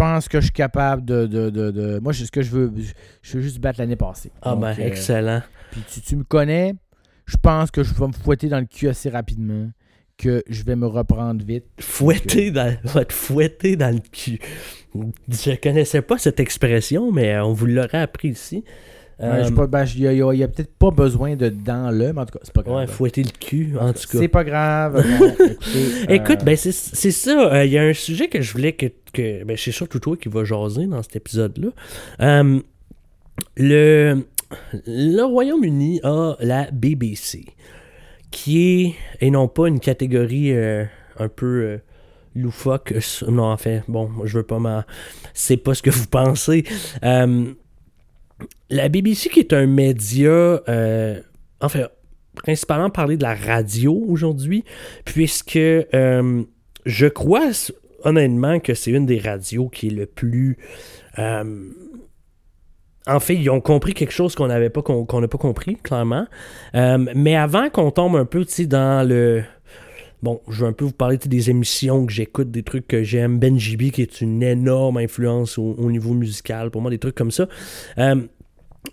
pense que je suis capable de. de, de, de- Moi, c'est ce que je veux. Je veux juste battre l'année passée. Ah Donc, ben, euh, excellent. Puis tu, tu me connais, je pense que je vais me fouetter dans le cul assez rapidement, que je vais me reprendre vite. Fouetter dans, va te fouetter dans le cul. Je connaissais pas cette expression, mais on vous l'aurait appris ici. Euh, j'ai pas- ben, Il n'y a, peut-être pas besoin de dans le, mais en tout cas, c'est pas grave. ouais, fouetter le cul, en tout cas. C'est pas grave. Bon, écoutez, Écoute, euh, ben c'est ça. euh, Il y a un sujet que je voulais que. que ben, c'est surtout toi qui va jaser dans cet épisode-là. Euh, le, le Royaume-Uni a la BBC, qui est, et non pas une catégorie euh, un peu euh, loufoque. euh, Non, en fait, bon, je veux pas m'en. C'est pas ce que vous pensez. Euh, la BBC, qui est un média. euh, en fait, principalement parler de la radio aujourd'hui, puisque euh, je crois honnêtement que c'est une des radios qui est le plus. euh, en fait, ils ont compris quelque chose qu'on n'avait pas qu'on n'a pas compris, clairement. Mais avant qu'on tombe un peu dans le. Bon, je vais un peu vous parler des émissions que j'écoute, des trucs que j'aime. Ben JB, qui est une énorme influence au, au niveau musical, pour moi, des trucs comme ça.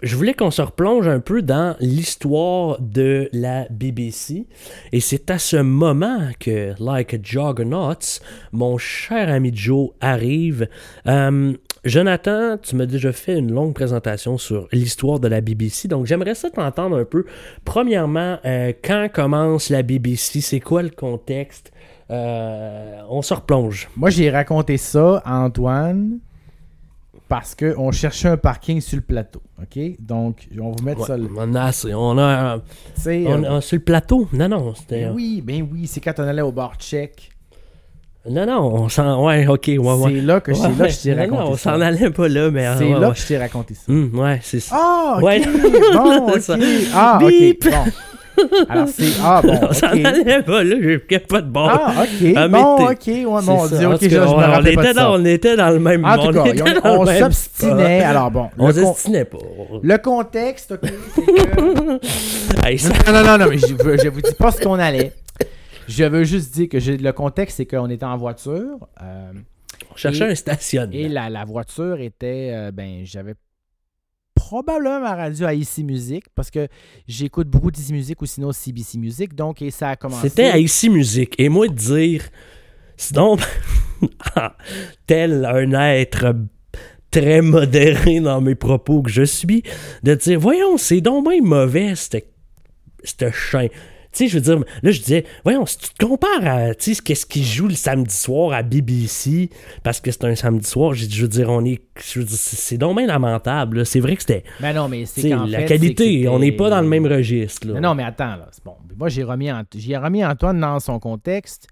Je voulais qu'on se replonge un peu dans l'histoire de la BBC. Et c'est à ce moment que, like a Juggernaut, mon cher ami Joe arrive. Euh, Jonathan, tu m'as déjà fait une longue présentation sur l'histoire de la BBC, donc j'aimerais ça t'entendre un peu. Premièrement, euh, quand commence la BBC? C'est quoi le contexte? Euh, on se replonge. Moi, j'ai raconté ça à Antoine parce qu'on cherchait un parking sur le plateau. OK? Donc, on va vous mettre Ouais, ça là. on a assez. On a, on euh, sur le plateau? Non, non, c'était... ben oui, ben oui, c'est quand on allait au bar check. Non, non, on s'en. Ouais, ok, ouais, ouais. C'est là que, c'est là que je t'ai Ouais, non, raconté non, on ça. s'en allait pas là, mais. C'est ouais, là ouais. que je t'ai raconté ça. Hum, ouais, c'est ça. Ah, ok. Ouais. Bon, ok. Ah, ok. Bon. Alors, c'est. Ah, bon. on s'en ok. allait pas là, j'ai pas de bon. Ah, ok. Ah, bon, ok. Ouais, mon ça. Dieu, ok, je, me on, on rappelle pas ça. dans, on était dans le même En tout cas, on, s'obstinait. Alors, bon. On s'obstinait pas. le contexte, ok, c'est que. Hey, ça- Non, non, non, non, mais je, veux- je vous dis pas ce qu'on allait. Je veux juste dire que le contexte, c'est qu'on était en voiture. euh, on cherchait Et- un stationnement. et la, la voiture était. euh, ben, j'avais probablement radio à IC Music parce que j'écoute beaucoup d'IC Music ou sinon CBC Music. Donc, ça a commencé. C'était à ici musique. Et moi de dire, sinon, tel un être très modéré dans mes propos que je suis, de dire, voyons, c'est donc bien mauvais, cette, chaîne. Tu sais, je veux dire, là, je disais, voyons, si tu te compares à, tu sais, qu'est-ce qui joue le samedi soir à BBC, parce que c'est un samedi soir, je veux dire, on est, je veux dire, c'est donc bien lamentable. C'est vrai que c'était, Ben non, mais c'est la fait, qualité, on n'est pas dans le même registre, là. Non, non, mais attends, là. c'est Bon, moi, j'ai remis, Ant- remis Antoine dans son contexte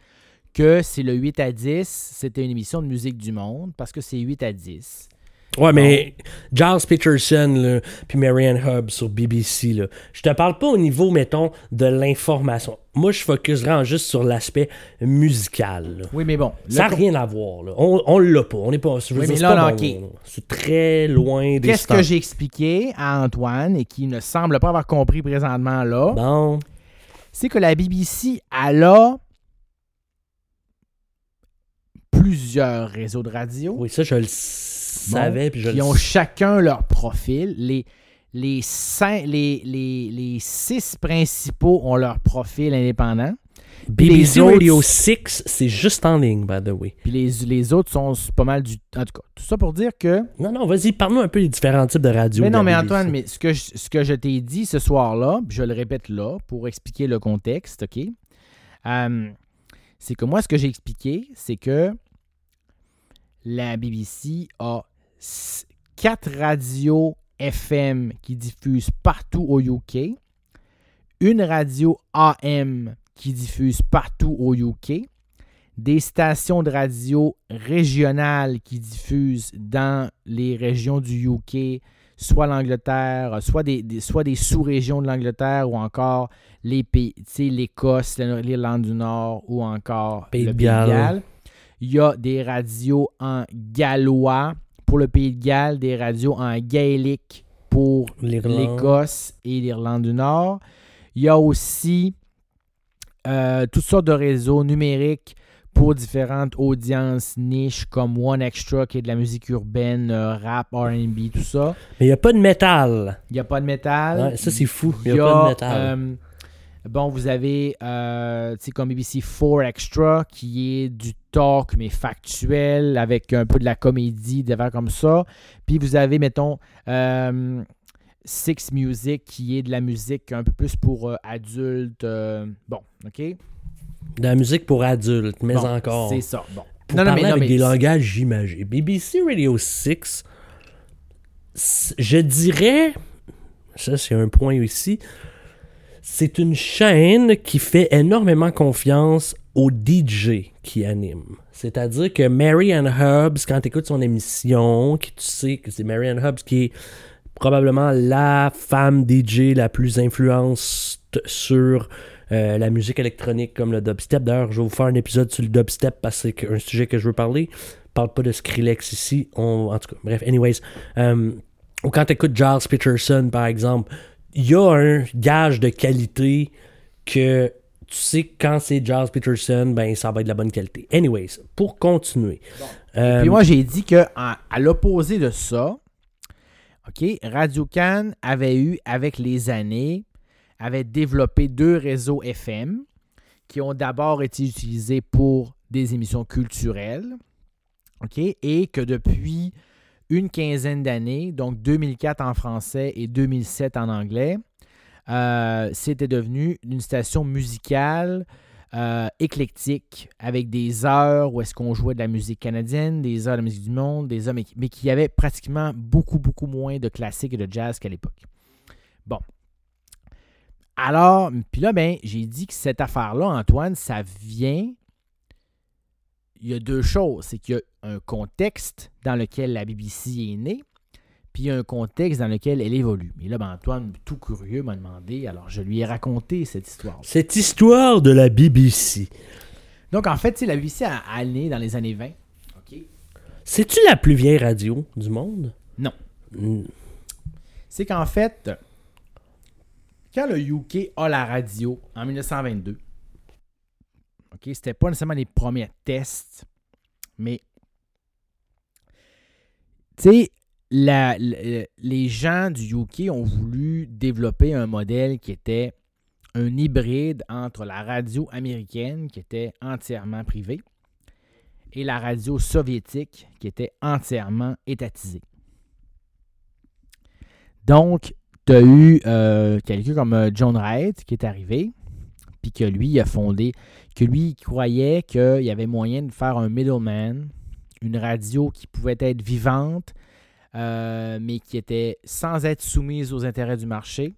que c'est le 8 à 10, c'était une émission de musique du monde parce que c'est 8 à 10. Ouais, mais Giles Peterson, puis Marianne Hubb sur BBC, là, je te parle pas au niveau, mettons, de l'information. Moi, je focuserai juste sur l'aspect musical. là. Oui, mais bon. Ça n'a rien à voir. Là. On, on l'a pas. On n'est pas. je veux Oui, dire, mais c'est là, pas là, bon, ok. là. C'est très loin des Qu'est-ce que j'ai expliqué à Antoine et qui ne semble pas avoir compris présentement là, Bon. c'est que la BBC, elle a plusieurs réseaux de radio Oui, ça, je le bon, savais. puis je le ont chacun leur profil. Les, les, cinq- les, les, les six principaux ont leur profil indépendant. BBC autres- Radio 6, c'est juste en ligne, by the way. Puis les, les autres sont pas mal du. En tout cas, tout ça pour dire que. Non, non, vas-y, parle-nous un peu des différents types de radios. Mais non, mais. Antoine, mais ce que je, ce que je t'ai dit ce soir-là, je le répète là pour expliquer le contexte, OK? Euh, c'est que moi, ce que j'ai expliqué, c'est que la BBC a quatre radios FM qui diffusent partout au UK, une radio AM qui diffuse partout au UK, des stations de radio régionales qui diffusent dans les régions du UK, soit l'Angleterre, soit des, des- soit des sous-régions de l'Angleterre ou encore les pays, l'Écosse, l'Irlande du Nord ou encore Pays le Pays de. Galles. Il y a des radios en gallois pour le Pays de Galles, des radios en gaélique pour l'Écosse et l'Irlande du Nord. Il y a aussi euh, toutes sortes de réseaux numériques pour différentes audiences niches comme One Extra qui est de la musique urbaine, euh, rap, RB, tout ça. Mais il n'y a pas de métal. Il n'y a pas de métal. Ouais, ça, c'est fou. Il n'y a, pas de métal. euh, bon, vous avez, euh, tu sais, comme BBC 4 Extra, qui est du talk, mais factuel, avec un peu de la comédie, des affaires comme ça. Puis vous avez, mettons, euh, Six Music, qui est de la musique un peu plus pour euh, adultes. bon, OK? De la musique pour adultes, mais Bon, encore. C'est ça, bon. Pour Non, non, mais- non, avec mais des langages imagés. BBC Radio 6, c- je dirais, ça c'est un point ici, c'est une chaîne qui fait énormément confiance aux DJ qui animent. C'est-à-dire que Mary Ann Hubbs, quand tu écoutes son émission, qui tu sais que c'est Mary Ann Hubbs qui est probablement la femme DJ la plus influente sur euh, la musique électronique comme le dubstep. D'ailleurs, je vais vous faire un épisode sur le dubstep parce que c'est un sujet que je veux parler. Je parle pas de Skrillex ici. On, en tout cas, bref, anyways. Euh, ou quand tu écoutes Giles Peterson, par exemple, il y a un gage de qualité que tu sais que quand c'est Giles Peterson, ben ça va être de la bonne qualité. Anyways, pour continuer. Euh, Puis moi, j'ai dit que à l'opposé de ça, OK, Radio Can avait eu, avec les années, avait développé deux réseaux FM qui ont d'abord été utilisés pour des émissions culturelles, OK, et que depuis une quinzaine d'années, donc 2004 en français et 2007 en anglais, euh, c'était devenu une station musicale euh, éclectique avec des heures où est-ce qu'on jouait de la musique canadienne, des heures de musique du monde, des heures, mais, qui avait pratiquement beaucoup, beaucoup moins de classique et de jazz qu'à l'époque. Bon. Alors, puis là, ben, j'ai dit que cette affaire-là, Antoine, ça vient. Il y a deux choses. C'est qu'il y a un contexte dans lequel la BBC est née, puis il y a un contexte dans lequel elle évolue. Mais là, ben, Antoine, tout curieux, m'a demandé, alors je lui ai raconté cette histoire. Cette histoire de la BBC. Donc, en fait, tu sais, la BBC a, a né dans les années 20. OK? C'est-tu la plus vieille radio du monde? Non. Mm. C'est qu'en fait, quand le UK a la radio en 1922, OK, c'était pas nécessairement les premiers tests, mais les gens du UK ont voulu développer un modèle qui était un hybride entre la radio américaine, qui était entièrement privée, et la radio soviétique, qui était entièrement étatisée. Donc, tu as eu euh, quelqu'un comme euh, John Wright qui est arrivé, puis que lui a fondé, que lui croyait qu'il y avait moyen de faire un middleman, une radio qui pouvait être vivante, euh, mais qui était sans être soumise aux intérêts du marché,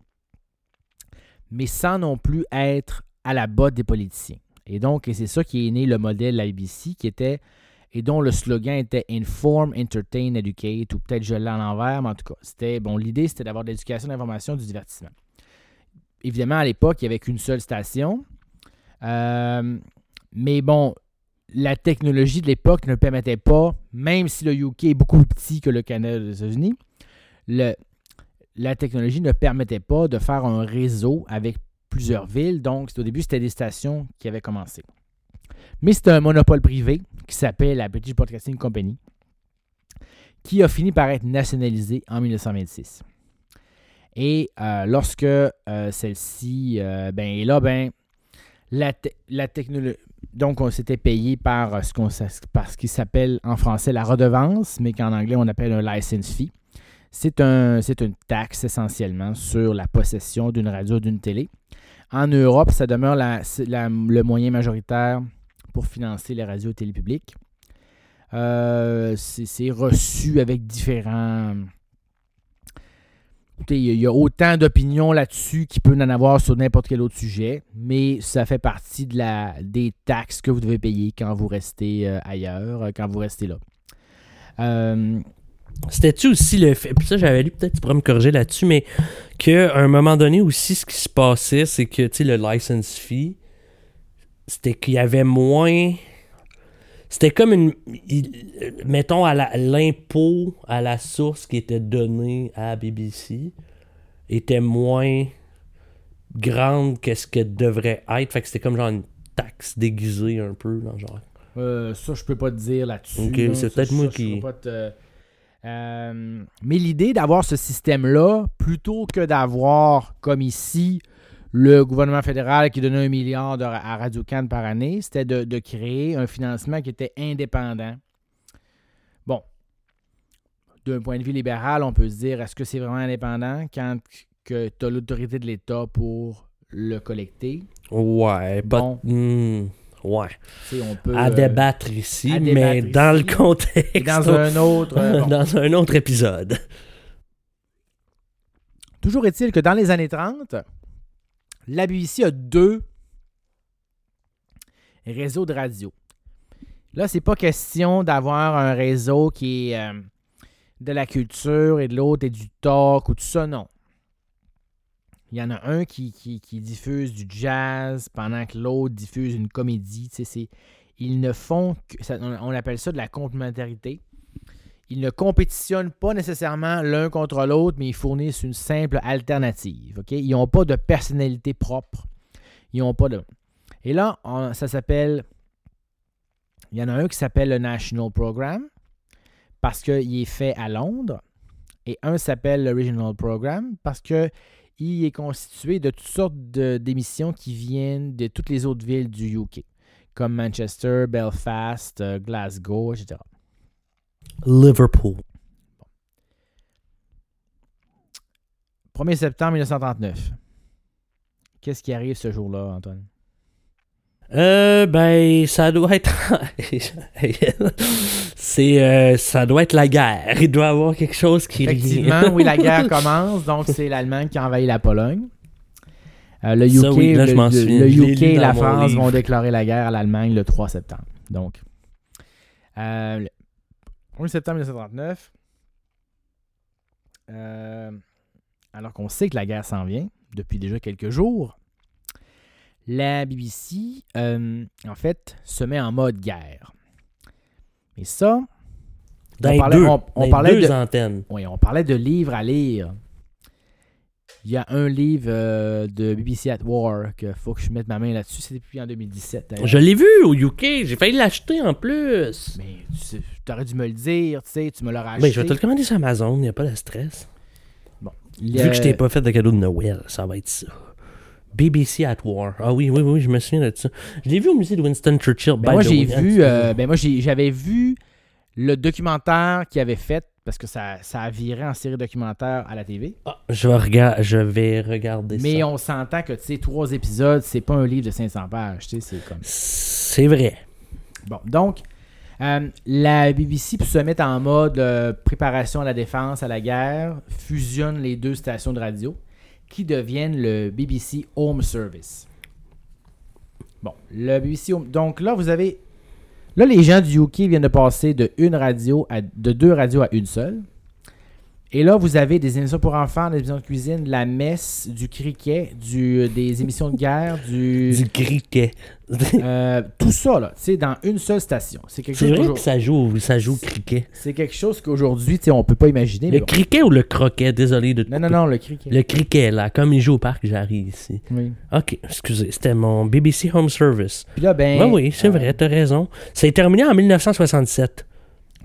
mais sans non plus être à la botte des politiciens. Et donc, c'est ça qui est né le modèle de qui était et dont le slogan était Inform, Entertain, Educate, ou peut-être je l'ai à l'envers, mais en tout cas, c'était bon. L'idée, c'était d'avoir de l'éducation, de l'information, du divertissement. Évidemment, à l'époque, il n'y avait qu'une seule station. Euh, mais bon, la technologie de l'époque ne permettait pas, même si le UK est beaucoup plus petit que le Canada les États-Unis, la technologie ne permettait pas de faire un réseau avec plusieurs villes. Donc, au début, c'était des stations qui avaient commencé. Mais c'était un monopole privé qui s'appelle la British Broadcasting Company, qui a fini par être nationalisé en 1926. Et euh, lorsque euh, celle-ci, euh, ben, et là, ben, la, la technologie. Donc, on s'était payé par ce, qu'on, ce qui s'appelle en français la redevance, mais qu'en anglais, on appelle un license fee. C'est, un, une taxe essentiellement sur la possession d'une radio d'une télé. En Europe, ça demeure le moyen majoritaire pour financer les radios et télé publiques. C'est reçu avec différents. Écoutez, il y a- autant d'opinions là-dessus qu'il peut en avoir sur n'importe quel autre sujet, mais ça fait partie de la, des taxes que vous devez payer quand vous restez euh, ailleurs, euh, quand vous restez là. Euh, C'était-tu aussi le fait, puis ça j'avais lu, peut-être tu pourrais me corriger là-dessus, mais qu'à un moment donné aussi, ce qui se passait, c'est que, le license fee, c'était qu'il y avait moins... C'était comme une... il- mettons, à l'impôt à la source qui était donné à BBC était moins grande que ce que devrait être. Fait que c'était comme genre une taxe déguisée un peu, dans genre... Euh, ça, je peux pas te dire là-dessus. Ok, là. c'est peut-être moi qui- te- Euh, mais l'idée d'avoir ce système-là, plutôt que d'avoir, comme ici, le gouvernement fédéral qui donnait un milliard à Radio-Can par année, c'était de, de créer un financement qui était indépendant. Bon, d'un point de vue libéral, on peut se dire, est-ce que c'est vraiment indépendant quand tu as l'autorité de l'État pour le collecter? Ouais. Bon. Hmm, ouais. On peut, À euh, débattre ici, à mais dans le contexte. dans un autre... euh, bon. dans un autre épisode. Toujours est-il que dans les années 30, la BBC a deux réseaux de radio. Là, c'est pas question d'avoir un réseau qui est euh, de la culture et de l'autre est du talk ou tout ça, non. Il y en a un qui, diffuse du jazz pendant que l'autre diffuse une comédie. Ils ne font que. on appelle ça de la complémentarité. Ils ne compétitionnent pas nécessairement l'un contre l'autre, mais ils fournissent une simple alternative. Ils n'ont pas de personnalité propre. Ils n'ont pas de. Et là, ça s'appelle. Il y en a un qui s'appelle le National Program parce qu'il est fait à Londres. Et un s'appelle le Regional Program parce que il est constitué de toutes sortes d'émissions qui viennent de toutes les autres villes du UK, comme Manchester, Belfast, euh, Glasgow, etc. Liverpool. 1er septembre 1939. Qu'est-ce qui arrive ce jour-là, Antoine? Euh, ben, ça doit être. c'est. euh, ça doit être la guerre. Il doit y avoir quelque chose qui. Effectivement, oui, la guerre commence, donc c'est l'Allemagne qui envahit la Pologne. Euh, le UK, Ça, oui, là, je le, m'en le- le UK et la France vont déclarer la guerre à l'Allemagne le 3 septembre. Donc, euh, le 1er septembre 1939, euh, alors qu'on sait que la guerre s'en vient depuis déjà quelques jours, la BBC, euh, en fait, se met en mode guerre. Et ça, Dans On parlait- deux, on- parlait deux de- antennes. oui, on parlait de livres à lire. Il y a un livre euh, de BBC at War qu'il faut que je mette ma main là-dessus. C'est depuis en 2017. d'ailleurs. Je l'ai vu au UK. J'ai failli l'acheter en plus. Mais tu aurais dû me le dire, tu sais, tu me l'aurais acheté. Ben, je vais te le commander sur Amazon. Il n'y a pas de stress. Il, Vu que je t'ai pas fait de cadeau de Noël, ça va être ça. BBC at War. Ah oui, oui, oui, je me souviens de ça. Je l'ai vu au musée de Winston Churchill. ben moi, j'ai way. vu, euh, ben moi, j'avais vu le documentaire qu'il avait fait parce que ça, ça a viré en série documentaire à la TV. Ah, je, je vais regarder Mais ça. on s'entend que, tu sais, trois épisodes, c'est pas un livre de 500 pages, tu sais, c'est comme... C'est vrai. Bon, donc, euh, la BBC, pour se mettre en mode euh, préparation à la défense, à la guerre, fusionne les deux stations de radio qui deviennent le BBC Home Service. Bon, le BBC Home... Donc là, vous avez... Là, les gens du UK viennent de passer de une radio à de deux radios à une seule. Et là, vous avez des émissions pour enfants, des émissions de cuisine, de la messe, du cricket, du, des émissions de guerre, du... Du cricket. euh, tout ça, là, tu sais, dans une seule station. C'est quelque C'est chose vrai qu'aujourd'hui- que ça joue, ça joue cricket. c'est quelque chose qu'aujourd'hui, tu sais, on peut pas imaginer. Le bon. cricket ou le croquet? Désolé de Non, non, non, le cricket. Le cricket, là, comme il joue au parc, j'arrive ici. Oui. Ok, excusez, c'était mon BBC Home Service. Puis là, ben. oui, oui, c'est euh, vrai, t'as raison. Ça est terminé en 1967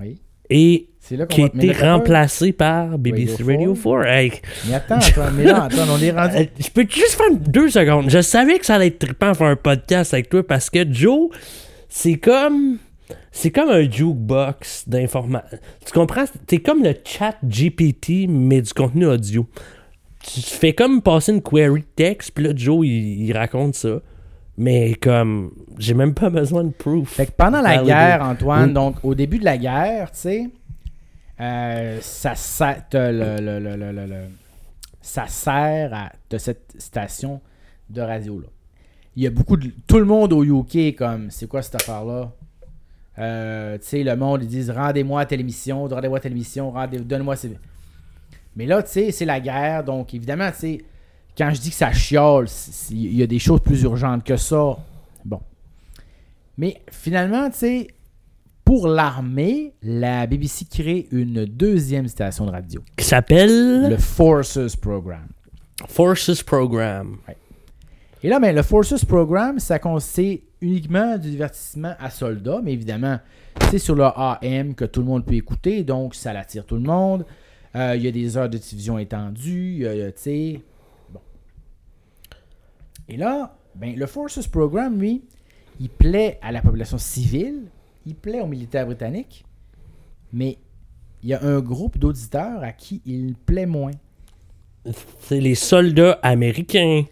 Oui. et C'est là qui a été remplacé par BBC Radio Radio 4. Hey, pas- Mais attends, attends, mais là, attends, on est rendu. euh, je peux juste faire deux secondes. Je savais que ça allait être trippant faire un podcast avec toi parce que Joe, c'est comme. C'est comme un jukebox d'informations. Tu comprends? T'es comme le chat GPT, mais du contenu audio. Tu fais comme passer une query texte, puis là, Joe, il, il raconte ça. Mais comme, j'ai même pas besoin de proof. Fait que pendant la guerre, Antoine, Oui. donc au début de la guerre, tu sais, euh, ça sert, à de cette station de radio là. Il y a beaucoup de tout le monde au UK comme c'est quoi cette affaire là. tu sais le monde ils disent rendez-moi telle émission, rendez-moi telle émission, rendez donne-moi ces... Mais là tu sais c'est la guerre donc évidemment tu sais quand je dis que ça chiole, il y a des choses plus urgentes que ça. Bon. Mais finalement, tu sais, pour l'armée, la BBC crée une deuxième station de radio, Qui s'appelle le Forces Program. Forces Program. Et là, ben, le Forces Program, ça consiste uniquement du divertissement à soldats, mais évidemment, c'est sur le AM que tout le monde peut écouter, donc ça l'attire tout le monde. Euh, Il y a des heures de diffusion étendues, y a, tu sais. Bon. Et là, ben, le Forces Program, lui, il plaît à la population civile, il plaît aux militaires britanniques, mais il y a un groupe d'auditeurs à qui il plaît moins. C'est les soldats américains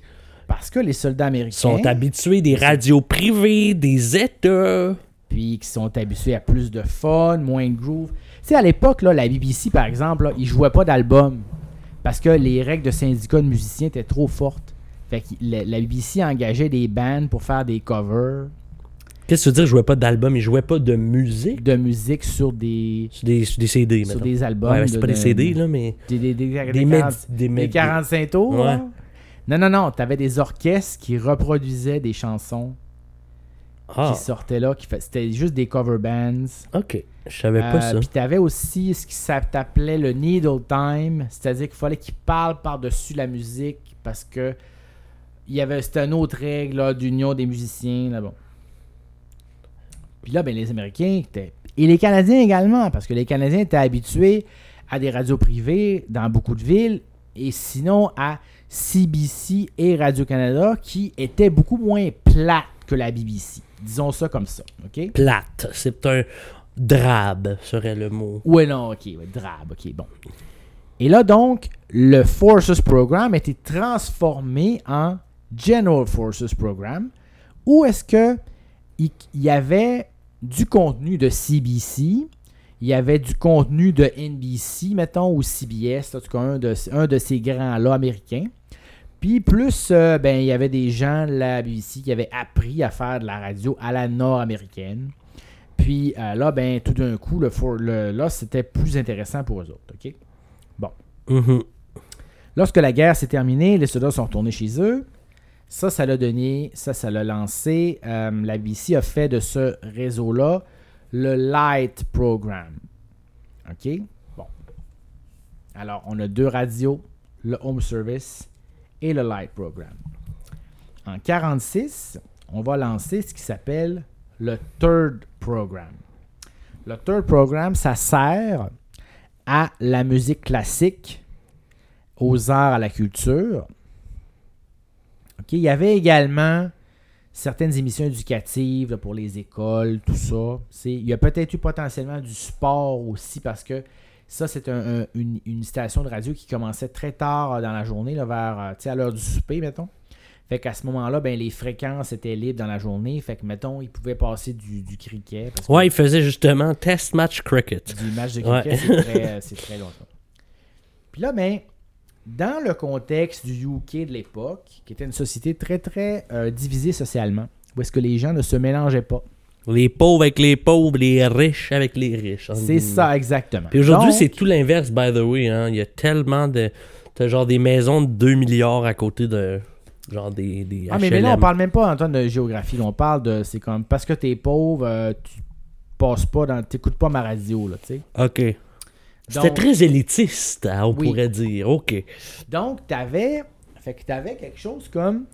Parce que les soldats américains. sont habitués des radios privées, des États. puis qui sont habitués à plus de fun, moins de groove. Tu sais, à l'époque, la BBC, par exemple, là, ils jouaient pas d'albums parce que les règles de syndicat de musiciens étaient trop fortes. Fait que la, la BBC engageait des bands pour faire des covers Qu'est-ce que tu veux dire, je jouais pas d'album, ils jouaient pas de musique? De musique sur des, sur des, sur des CD, sur mettons. des albums. Ouais, c'est de- pas des de- CD, là, mais Des, des, des, des, des, 40 méd- des, des méd- 45 tours. Ouais. Non, non, non. T'avais des orchestres qui reproduisaient des chansons Ah, qui sortaient là. Qui fait- C'était juste des cover bands. ok. Je savais pas Euh, ça. Puis t'avais aussi ce qui s'appelait le needle time, c'est-à-dire qu'il fallait qu'ils parlent par-dessus la musique parce que il y avait c'était une autre règle là, d'union des musiciens là bon. Puis là ben les Américains étaient et les Canadiens également parce que les Canadiens étaient habitués à des radios privées dans beaucoup de villes et sinon à CBC et Radio-Canada qui étaient beaucoup moins plates que la BBC. Disons ça comme ça, OK? Plate. C'est un drabe, serait le mot. Ouais, non, ok, ouais, drabe, ok, bon. Et là, donc, le Forces Program a été transformé en General Forces Program, où est-ce que il y avait du contenu de CBC, il y avait du contenu de NBC, mettons, ou CBS, en tout cas un de, un de ces grands-là américains. Puis plus, euh, ben, il y avait des gens de la BBC qui avaient appris à faire de la radio à la nord-américaine. Puis euh, là, ben, tout d'un coup, le, for- le- là, c'était plus intéressant pour eux autres. OK? Mhm. Lorsque la guerre s'est terminée, les soldats sont retournés chez eux. Ça, ça l'a donné, ça, ça l'a lancé. euh, la BBC a fait de ce réseau-là le Light Program. OK? Bon. Alors, on a deux radios, le Home Service et le Light Program. En 46, on va lancer ce qui s'appelle le Third Program. Le Third Program, ça sert à la musique classique, aux arts, à la culture. Il y avait également certaines émissions éducatives là, pour les écoles, tout ça. C'est- Il y a peut-être eu potentiellement du sport aussi parce que ça, c'est un- un- une, une station de radio qui commençait très tard euh, dans la journée, là, vers, euh, à l'heure du souper, mettons. Fait qu'à ce moment-là, ben, les fréquences étaient libres dans la journée. Fait que, mettons, ils pouvaient passer du, du cricket. parce Ouais, il faisait justement test match cricket. du match de Ouais. cricket, c'est très, c'est très longtemps. Puis là, ben, dans le contexte du UK de l'époque, qui était une société très, très euh, divisée socialement, où est-ce que les gens ne se mélangeaient pas. Les pauvres avec les pauvres, les riches avec les riches. C'est ça, exactement. Puis aujourd'hui, c'est tout l'inverse, by the way. Hein. Il y a tellement de. T'as genre des maisons de 2 milliards à côté de. Genre des. des Ah, mais, mais là, on parle même pas, Antoine, de géographie. là. On parle de. C'est comme. Parce que t'es pauvre, euh, tu passes pas dans. T'écoutes pas ma radio, là, tu sais. Ok. C'était très élitiste, hein, on Oui. pourrait dire. Ok. Donc, tu avais, fait que t'avais quelque chose comme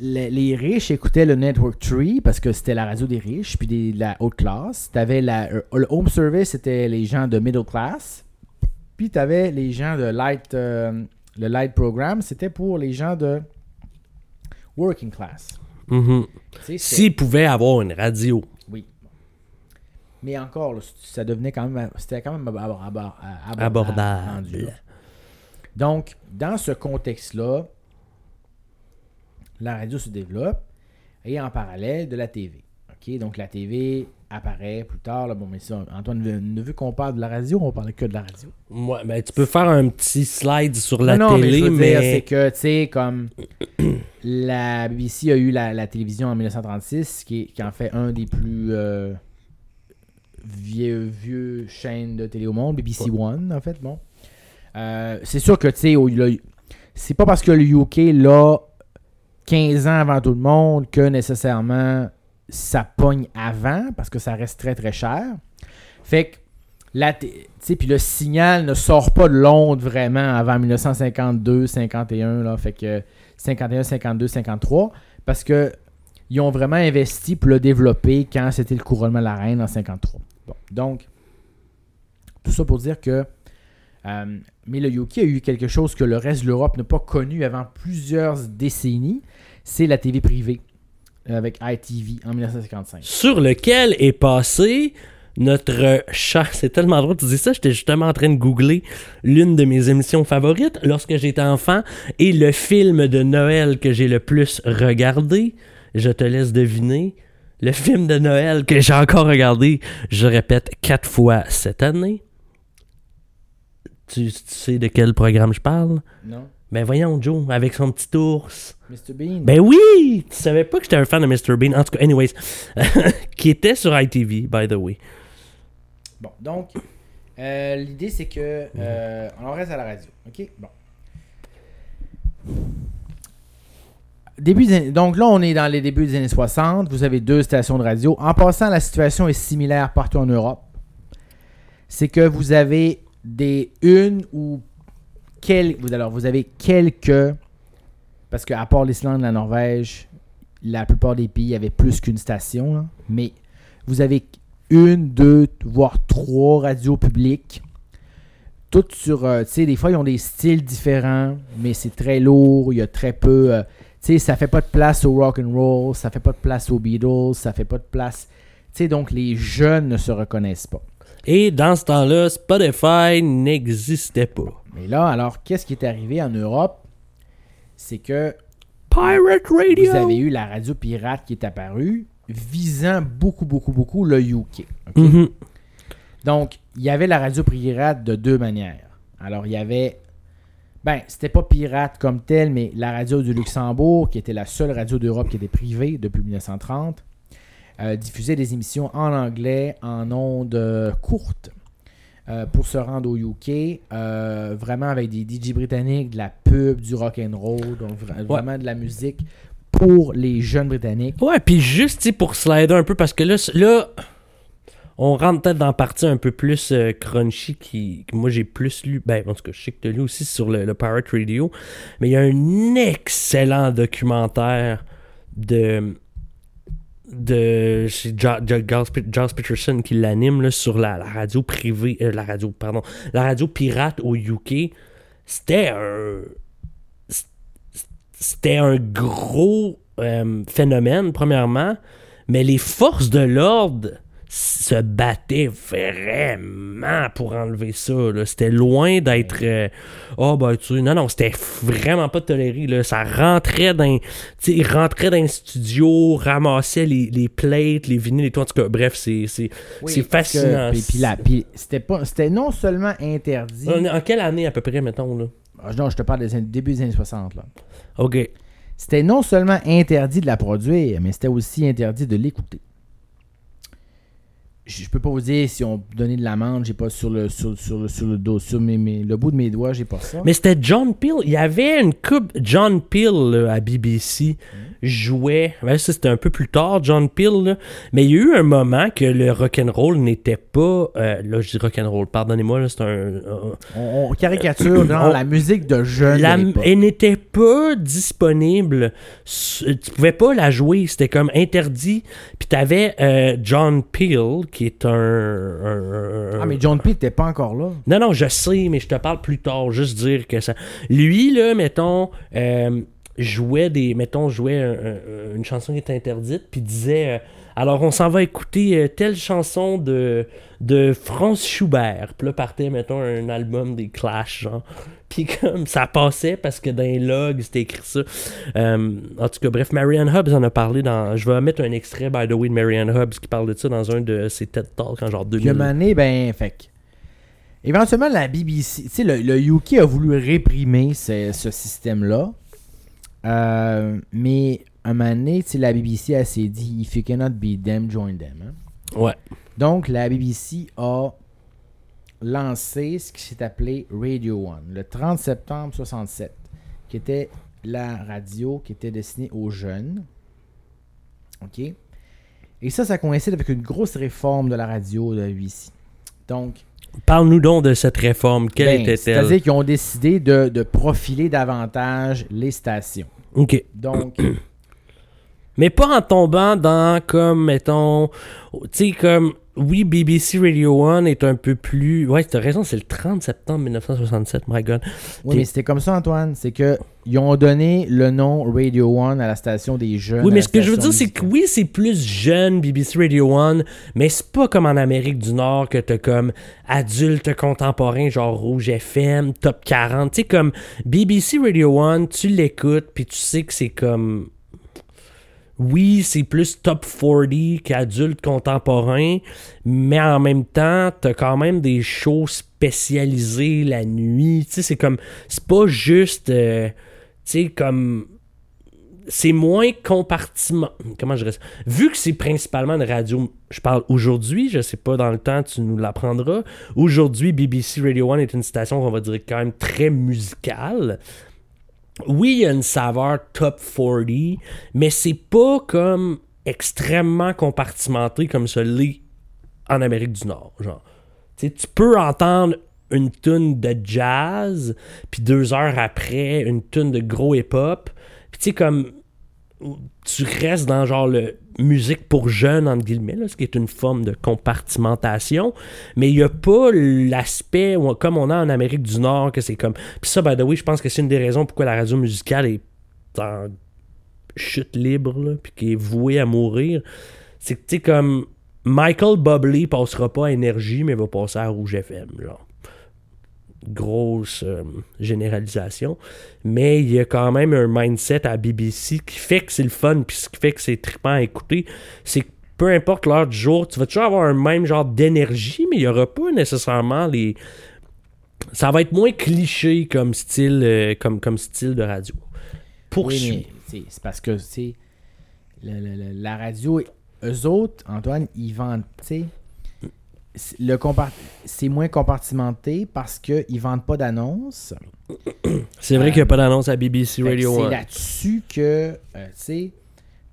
les, les riches écoutaient le Network 3 parce que c'était la radio des riches, puis des- de la haute classe. Tu avais le Home Service, c'était les gens de middle class. Puis tu avais les gens de Light, euh, le Light Program, c'était pour les gens de working class. Mhm. C'était- S'ils pouvaient avoir une radio. Mais encore, là, ça devenait quand même. C'était quand même abor- abor- abordable. Donc, dans ce contexte-là, la radio se développe et en parallèle de la TV. Donc, la TV apparaît plus tard. Là, bon, mais ça, Antoine, ne vu qu'on parle de la radio, on parle que de la radio. Ouais, ben, tu peux faire un petit slide sur la non, non, mais télé, veux mais. c'est que, tu sais, comme la BBC a eu la, la télévision en 1936, qui, est- qui en fait un des plus euh, vieux, vieux chaînes de télé au monde, BBC One, en fait, bon. Euh, c'est sûr que, tu sais, c'est pas parce que le UK l'a 15 ans avant tout le monde que nécessairement ça pogne avant, parce que ça reste très très cher. Fait que la puis le signal ne sort pas de Londres vraiment avant 1952, 51, là, fait que 51, 52, 53, parce que ils ont vraiment investi pour le développer quand c'était le couronnement de la reine en 53. Bon, donc, tout ça pour dire que euh, mais le a eu quelque chose que le reste de l'Europe n'a pas connu avant plusieurs décennies, c'est la TV privée euh, avec ITV en 1955. Sur lequel est passé notre chat. C'est tellement drôle, tu dis ça, j'étais justement en train de googler l'une de mes émissions favorites lorsque j'étais enfant et le film de Noël que j'ai le plus regardé. Je te laisse deviner. Le film de Noël que j'ai encore regardé, je répète, quatre fois cette année. Tu, tu sais de quel programme je parle? Non? Ben voyons, Joe, avec son petit ours. Mr. Bean? Ben oui! Tu savais pas que j'étais un fan de Mr. Bean. En tout cas, anyways. qui était sur ITV, by the way. Bon, donc, euh, l'idée c'est que. euh, on en reste à la radio. OK? Bon. Début donc là, on est dans les débuts des années 60. Vous avez deux stations de radio. En passant, la situation est similaire partout en Europe. C'est que vous avez des une ou quel, vous- alors vous avez quelques parce que à part l'Islande, la Norvège, la plupart des pays avaient plus qu'une station, là. mais vous avez une, deux, voire trois radios publiques. Toutes sur. euh, tu sais, des fois, ils ont des styles différents, mais c'est très lourd. Il y a très peu. euh, sais, ça fait pas de place au rock and roll, ça fait pas de place aux Beatles, ça fait pas de place. Tu sais, donc les jeunes ne se reconnaissent pas. Et dans ce temps-là, Spotify n'existait pas. Mais là, alors, qu'est-ce qui est arrivé en Europe? C'est que Pirate Radio! vous avez eu la radio pirate qui est apparue, visant beaucoup, beaucoup, beaucoup le UK. Mhm. Donc, il y avait la radio pirate de deux manières. Alors, il y avait. Ben, c'était pas pirate comme tel, mais la radio du Luxembourg, qui était la seule radio d'Europe qui était privée depuis 1930, euh, diffusait des émissions en anglais, en ondes euh, courtes, euh, pour se rendre au UK, euh, vraiment avec des DJ britanniques, de la pub, du rock and roll, donc vra- vraiment de la musique pour les jeunes britanniques. Ouais, puis juste pour slider un peu, parce que là, là on rentre peut-être dans la partie un peu plus euh, crunchy qui, que moi j'ai plus lu. Ben, en tout cas, je sais que tu lu aussi sur le, Pirate Radio. Mais il y a un excellent documentaire de. de c'est Giles Pet- Giles Peterson qui l'anime sur la, la radio privée. euh, la radio, pardon. La radio pirate au UK. C'était un c'était un gros euh, phénomène, premièrement, mais les forces de l'ordre se battaient vraiment pour enlever ça. C'était loin d'être. euh, oh, ben, tu sais, non, non, c'était vraiment pas toléré. Là. Ça rentrait dans. Tu sais, dans un studio, ramassaient les, les plates, les vinyles et tout. En tout cas, bref, c'est. fascinant. Puis, c'était pas, c'était non seulement interdit. Est En quelle année à peu près, mettons, là? Ah, non, je te parle des début des années 60. Là. Ok. C'était non seulement interdit de la produire, mais c'était aussi interdit de l'écouter. Je peux pas vous dire si on donnait de l'amende, j'ai pas sur le sur, sur le sur le dos, sur mes, mes- le bout de mes doigts, j'ai pas ça. Mais c'était John Peel. Il y avait une coupe. John Peel là, à BBC jouait. Ben, c'était un peu plus tard, John Peel. là. Mais il y a eu un moment que le rock'n'roll n'était pas. euh, là, je dis rock'n'roll, pardonnez-moi, là, c'est un. on, on caricature dans On- la musique de jeunes. la- de l'époque. elle n'était pas disponible. Tu pouvais pas la jouer. C'était comme interdit. Puis t'avais euh, John Peel, qui est un. un- un- Ah, mais John Pitt n'était pas encore là. non, non, je sais, mais je te parle plus tard. Juste dire que ça. Lui, là, mettons, euh, jouait des. Mettons, jouait un- un- une chanson qui était interdite, puis disait. euh, alors, on s'en va écouter euh, telle chanson de, de Franz Schubert. Puis là, partait, mettons, un album des Clash, genre. Puis comme ça passait parce que dans les logs, c'était écrit ça. Euh, en tout cas, bref, Marianne Hubbs en a parlé dans. Je vais mettre un extrait, by the way, de Marianne Hubbs qui parle de ça dans un de ses TED Talks en genre Puis 2000. à un moment donné, ben, fait Éventuellement, la BBC, tu sais, le, le UK a voulu réprimer ce, ce système-là. Euh, mais à un moment donné, la BBC, elle s'est dit If you cannot beat them, join them. hein. Ouais. Donc, la BBC a lancé ce qui s'est appelé Radio One le 30 septembre 67, qui était la radio qui était destinée aux jeunes. OK? Et ça, ça coïncide avec une grosse réforme de la radio de la BBC. Donc, Parle-nous donc de cette réforme. Quelle Ben, était-elle? C'est-à-dire qu'ils ont décidé de, de profiler davantage les stations. OK. Donc, Mais pas en tombant dans, comme, mettons, tu sais, comme, oui, BBC Radio 1 est un peu plus... Ouais, t'as raison, c'est le 30 septembre 1967, my God. oui, mais c'était comme ça, Antoine. C'est que ils ont donné le nom Radio One à la station des jeunes. Oui, mais ce que je veux dire, c'est que oui, c'est plus jeune, BBC Radio 1, mais c'est pas comme en Amérique du Nord que t'as comme adulte contemporain, genre Rouge FM, Top 40. Tu sais, comme BBC Radio 1, tu l'écoutes, puis tu sais que c'est comme. Oui, c'est plus top 40 qu'adulte contemporain, mais en même temps, t'as quand même des shows spécialisés la nuit. C'est comme. C'est pas juste. euh, comme c'est moins compartiment. Comment je reste Vu que c'est principalement une radio, je parle aujourd'hui, je sais pas dans le temps, tu nous l'apprendras. Aujourd'hui, BBC Radio 1 est une station, on va dire, quand même très musicale. Oui, il y a une saveur top 40, mais c'est pas comme extrêmement compartimenté comme ça l'est en Amérique du Nord. Genre, tu peux entendre une tune de jazz, puis deux heures après, une tune de gros hip-hop. Puis tu sais, comme tu restes dans genre le musique pour jeunes, entre guillemets, là, ce qui est une forme de compartimentation, mais il n'y a pas l'aspect comme on a en Amérique du Nord, que c'est comme... Puis ça, by the way, je pense que c'est une des raisons pourquoi la radio musicale est en chute libre, puis qui est vouée à mourir. C'est que, tu sais, comme... Michael Bublé passera pas à Énergie, mais va passer à Rouge FM, genre grosse euh, généralisation, mais il y a quand même un mindset à BBC qui fait que c'est le fun, puis ce qui fait que c'est trippant à écouter, c'est que peu importe l'heure du jour, tu vas toujours avoir un même genre d'énergie, mais il n'y aura pas nécessairement les... Ça va être moins cliché comme style, euh, comme, comme style de radio. Poursuis. Oui, c'est- parce que, c'est la radio, eux autres, Antoine, ils vendent, tu sais, le c'est moins compartimenté parce qu'ils vendent pas d'annonces. C'est vrai qu'il n'y a pas d'annonce à BBC Radio C'est 1. là-dessus que, euh, tu sais,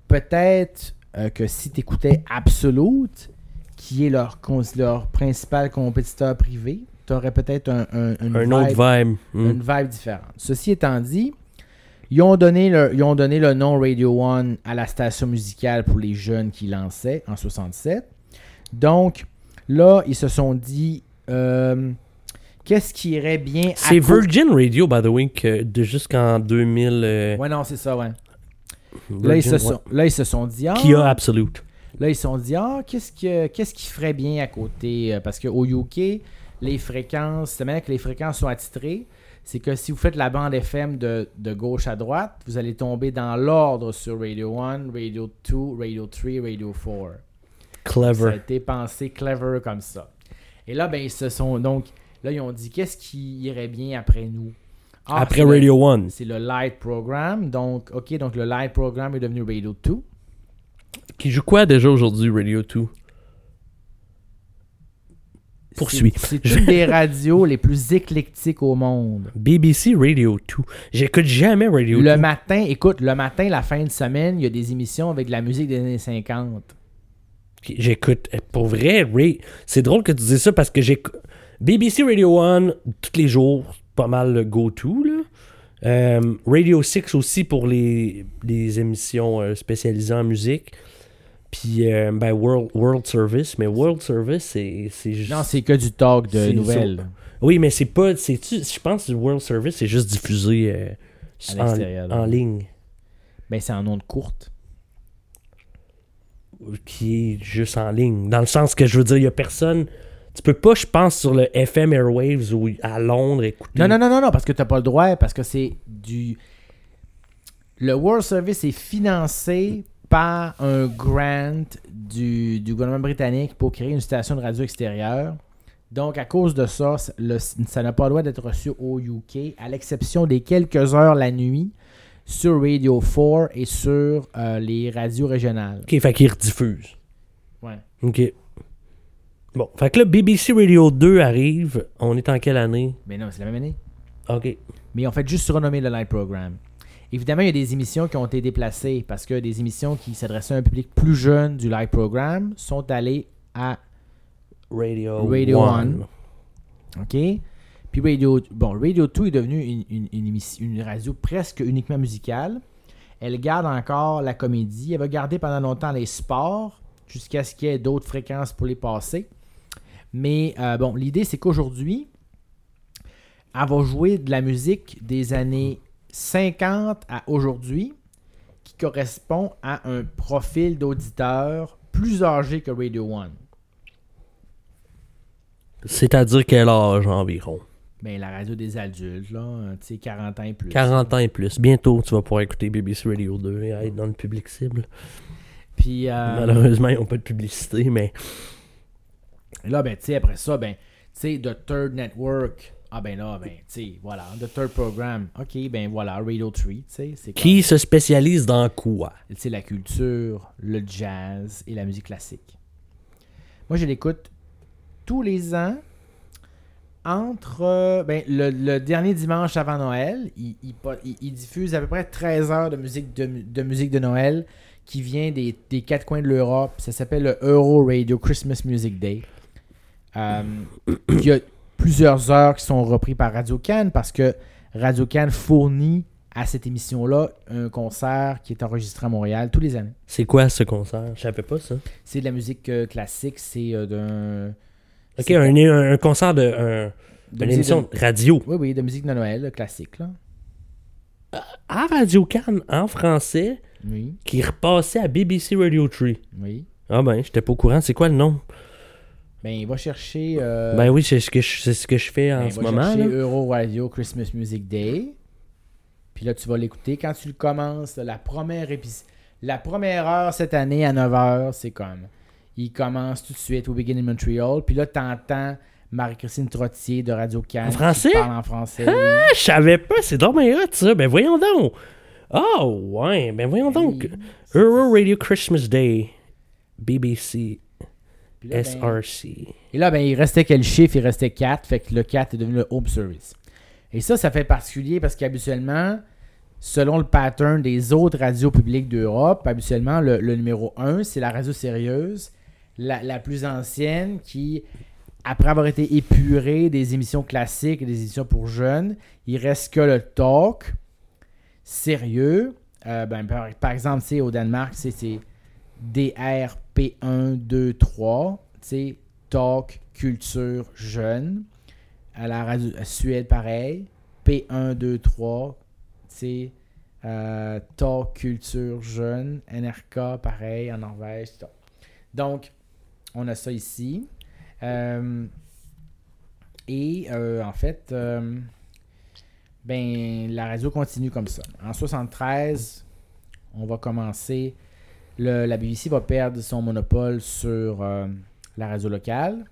peut-être euh, que si tu écoutais Absolute, qui est leur, leur principal compétiteur privé, tu aurais peut-être un, un, une Un vibe- autre vibe. Hmm. une vibe différente. Ceci étant dit, ils ont donné le, ils ont donné le nom Radio One à la station musicale pour les jeunes qui lançaient en 67. Donc, là, ils se sont dit, euh, qu'est-ce qui irait bien à C'est Virgin Radio, by the way, que de jusqu'en 2000... euh, Ouais, non, c'est ça, ouais. Là ils, se sont, là, ils se sont dit, ah, ouais. Qui a Absolute. là, ils se sont dit, ah, qu'est-ce, que, qu'est-ce qui ferait bien à côté? euh, Parce qu'au UK, les fréquences, c'est même que les fréquences sont attitrées. C'est que si vous faites la bande FM de, de gauche à droite, vous allez tomber dans l'ordre sur Radio 1, Radio 2, Radio 3, Radio 4. Ça a Clever. été pensé clever comme ça. Et là, ben, ils se sont donc. Là, ils ont dit qu'est-ce qui irait bien après nous? Ah, Après le- Radio 1. C'est le Light Program. Donc, OK, donc le Light Program est devenu Radio 2. Qui joue quoi déjà aujourd'hui, Radio 2 Poursuis. C'est c'est une des radios les plus éclectiques au monde. BBC Radio 2. J'écoute jamais Radio 2. Le matin, écoute, le matin, la fin de semaine, il y a des émissions avec de la musique des années 50. J'écoute. euh, Pour vrai, Ray, c'est drôle que tu dises ça parce que j'écoute. BBC Radio 1, tous les jours, pas mal le go-to. là. Euh, Radio 6 aussi pour les, les émissions euh, spécialisées en musique. Puis, euh, ben, World, World Service. Mais World Service, c'est juste. Non, c'est que du talk de nouvelles Oui, mais c'est pas. Je pense que World Service, c'est juste diffusé euh, en, en ligne. Ben, c'est en ondes courtes. Qui est juste en ligne. Dans le sens que je veux dire, il y a personne. Tu peux pas, je pense, sur le FM Airwaves ou à Londres écouter. Non, non, non, non, non, parce que t'as pas le droit, parce que c'est du. Le World Service est financé par un grant du, du gouvernement britannique pour créer une station de radio extérieure. Donc, à cause de ça, ça n'a pas le droit d'être reçu au UK, à l'exception des quelques heures la nuit sur Radio 4 et sur euh, les radios régionales. Ok, fait qu'ils rediffusent. Ouais. Ok. Bon, fait que là, BBC Radio 2 arrive. On est en quelle année? Mais non, c'est la même année. Ok. Mais ont fait juste surnommer le Light Program. Évidemment, il y a des émissions qui ont été déplacées parce que des émissions qui s'adressaient à un public plus jeune du Light Program sont allées à Radio, Radio 1. One. OK? Puis Radio, bon, Radio 2 est devenu une, une- une radio presque uniquement musicale. Elle garde encore la comédie. Elle va garder pendant longtemps les sports jusqu'à ce qu'il y ait d'autres fréquences pour les passer. Mais euh, bon, l'idée, c'est qu'aujourd'hui, elle va jouer de la musique des années 50 à aujourd'hui qui correspond à un profil d'auditeur plus âgé que Radio 1. C'est-à-dire quel âge environ? Ben, la radio des adultes, là, euh, tu sais, 40 ans et plus. 40 ans et plus. Bientôt, tu vas pouvoir écouter BBC Radio 2 et être dans le public cible. Puis euh, Malheureusement, ils n'ont pas de publicité, mais là, ben, tu sais, après ça, ben, tu sais, The Third Network. Ah, ben là, ben, tu sais, voilà, The Third Program. OK, ben voilà, Radio 3, tu sais, comme- qui se spécialise dans quoi? tu sais, la culture, le jazz et la musique classique. Moi, je l'écoute tous les ans entre euh, ben, le, le dernier dimanche avant Noël. Il, il diffuse à peu près 13 heures de musique de, de musique de Noël qui vient des, des quatre coins de l'Europe. Ça s'appelle le Euro Radio Christmas Music Day. Euh, il y a plusieurs heures qui sont repris par Radio Cannes parce que Radio Cannes fournit à cette émission-là un concert qui est enregistré à Montréal tous les années. C'est quoi ce concert? Je savais pas ça. C'est de la musique euh, classique, c'est euh, d'un. Ok, un, concert de. un- de une émission de- radio. Oui, oui, de musique de Noël, euh, classique, là. À Radio Cannes, en français, Oui, qui repassait à BBC Radio 3. oui. Ah ben, j'étais pas au courant. C'est quoi le nom? Ben, il va chercher. euh, Ben oui, c'est ce que je, c'est ce que je fais en ben, il ce va moment. chercher là. Euro Radio Christmas Music Day. Puis là, tu vas l'écouter. Quand tu le commences, la première épis- La première heure cette année à 9h, c'est comme. Il commence tout de suite au Beginning Montreal. Puis là, t'entends Marie-Christine Trottier de Radio Cannes. En français? Qui parle en français. Ah, je savais pas, c'est dommage ça. Ben voyons donc. Ah ouais, ben voyons donc. Oui. Euro Radio Christmas Day. BBC là, ben, SRC. Et là, ben, il restait quel chiffre? Il restait 4. Fait que le 4 est devenu le home service. Et ça, ça fait particulier parce qu'habituellement, selon le pattern des autres radios publiques d'Europe, habituellement, le, le numéro 1, c'est la radio sérieuse, la, plus ancienne qui, après avoir été épurée des émissions classiques et des émissions pour jeunes, il reste que le talk sérieux. Euh, ben, par, exemple, au Danemark, c'est c'est DRP1, 2, 3, tu sais, talk, culture, jeune. À la Suède, pareil. P1, 2, 3, tu sais, euh, talk, culture, jeune. NRK, pareil, en Norvège. Donc, on a ça ici. Euh, et euh, en fait, euh, ben, la radio continue comme ça. En 73, on va commencer. la BBC va perdre son monopole sur la radio locale.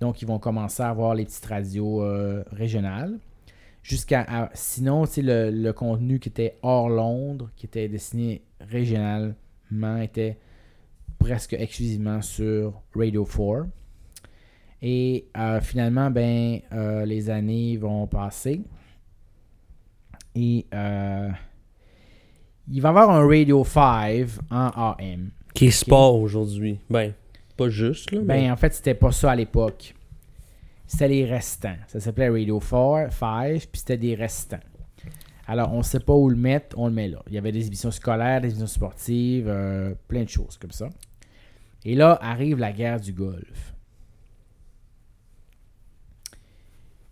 Donc, ils vont commencer à avoir les petites radios régionales. Jusqu'à. sinon, le, le contenu qui était hors Londres, qui était destiné régionalement, était presque exclusivement sur Radio 4. Et euh, finalement, ben, euh, les années vont passer. Et euh, il va y avoir un Radio 5 en AM. Qui est sport aujourd'hui. Ben, pas juste, là. mais- Ben, en fait, c'était pas ça à l'époque. C'était les restants. Ça s'appelait Radio 4, 5, puis c'était des restants. Alors, on sait pas où le mettre, on le met là. Il y avait des émissions scolaires, des émissions sportives, euh, plein de choses comme ça. Et là arrive la guerre du Golfe.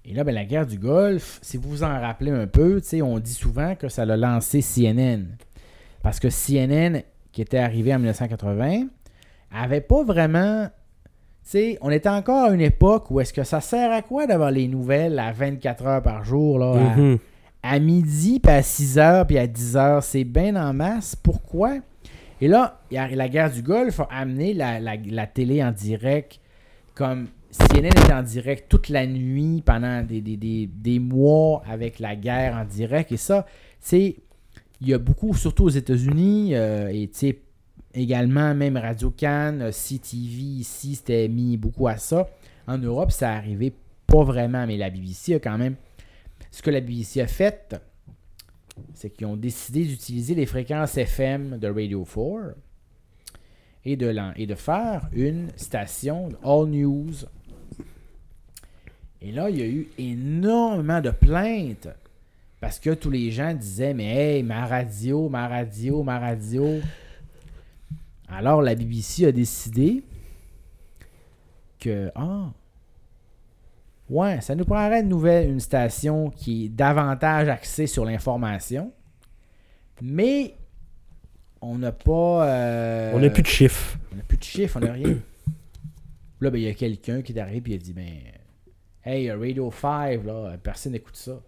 Et là, ben, la guerre du Golfe, si vous vous en rappelez un peu, tu sais, on dit souvent que ça l'a lancé CNN. Parce que CNN, qui était arrivé en 1980, avait pas vraiment. Tu sais, on était encore à une époque où est-ce que ça sert à quoi d'avoir les nouvelles à 24 heures par jour, là, à- Mhm. à, midi, puis à 6 heures, puis à 10 heures? C'est bien en masse. Pourquoi? Et là, la guerre du Golfe a amené la, la- télé en direct comme CNN était en direct toute la nuit pendant des, des- des- des mois avec la guerre en direct. Et ça, sais, il y a beaucoup, surtout aux États-Unis, euh, et tu également, même Radio Cannes, euh, CTV ici, c'était mis beaucoup à ça. En Europe, ça arrivait pas vraiment, mais la BBC a quand même. Ce que la BBC a fait, c'est qu'ils ont décidé d'utiliser les fréquences FM de Radio 4 et de, faire une station All News. Et là, il y a eu énormément de plaintes parce que tous les gens disaient Mais hey, ma radio, ma radio, ma radio. Alors la BBC a décidé que ah ouais, ça nous prendrait une nouvelle une station qui est davantage axée sur l'information, mais on n'a pas euh, On n'a plus de chiffres. on n'a plus de chiffres, on n'a rien. là, ben, il y a quelqu'un qui est arrivé et il a dit ben Hey, Radio 5, là, personne n'écoute ça.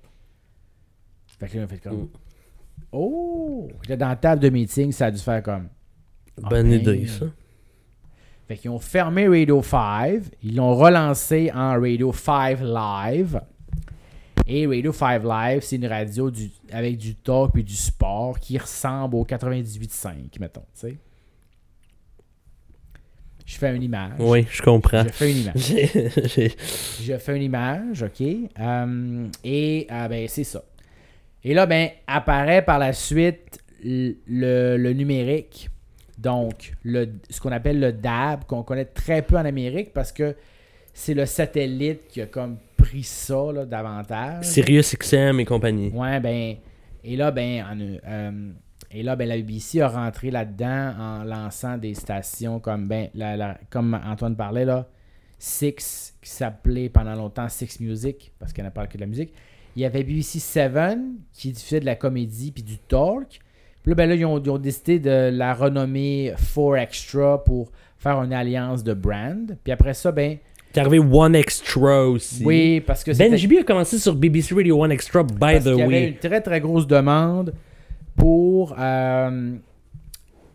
Fait que là, on fait comme Mm. Oh! Là, dans la table de meeting, ça a dû faire comme Ah Bonne ben. idée, ça. Fait qu'ils ont fermé Radio 5, ils l'ont relancé en Radio 5 Live. Et Radio 5 Live, c'est une radio du, avec du talk et du sport qui ressemble au 98.5, mettons, tu sais. Je fais une image. Oui, je comprends. Je fais une image. Je fais une image, OK? Euh, et euh, ben, c'est ça. Et là, ben, apparaît par la suite le numérique. Donc, le, ce qu'on appelle le DAB, qu'on connaît très peu en Amérique parce que c'est le satellite qui a comme pris ça là, davantage. Sirius XM et compagnie. Ouais, ben. Et là, ben, en, euh, et là, ben, la BBC a rentré là-dedans en lançant des stations comme, ben, la- la- comme Antoine parlait, là, Six, qui s'appelait pendant longtemps Six Music, parce qu'elle n'a pas que de la musique. Il y avait BBC Seven, qui diffusait de la comédie puis du talk. Puis là, ben, là ils, ont, ils ont décidé de la renommer Four Extra pour faire une alliance de brand. Puis après ça, ben, T'es arrivé One Extra aussi. oui, parce que c'était- Benji B a commencé sur BBC Radio One Extra, by Parce the qu'il y avait way. une très très grosse demande pour euh,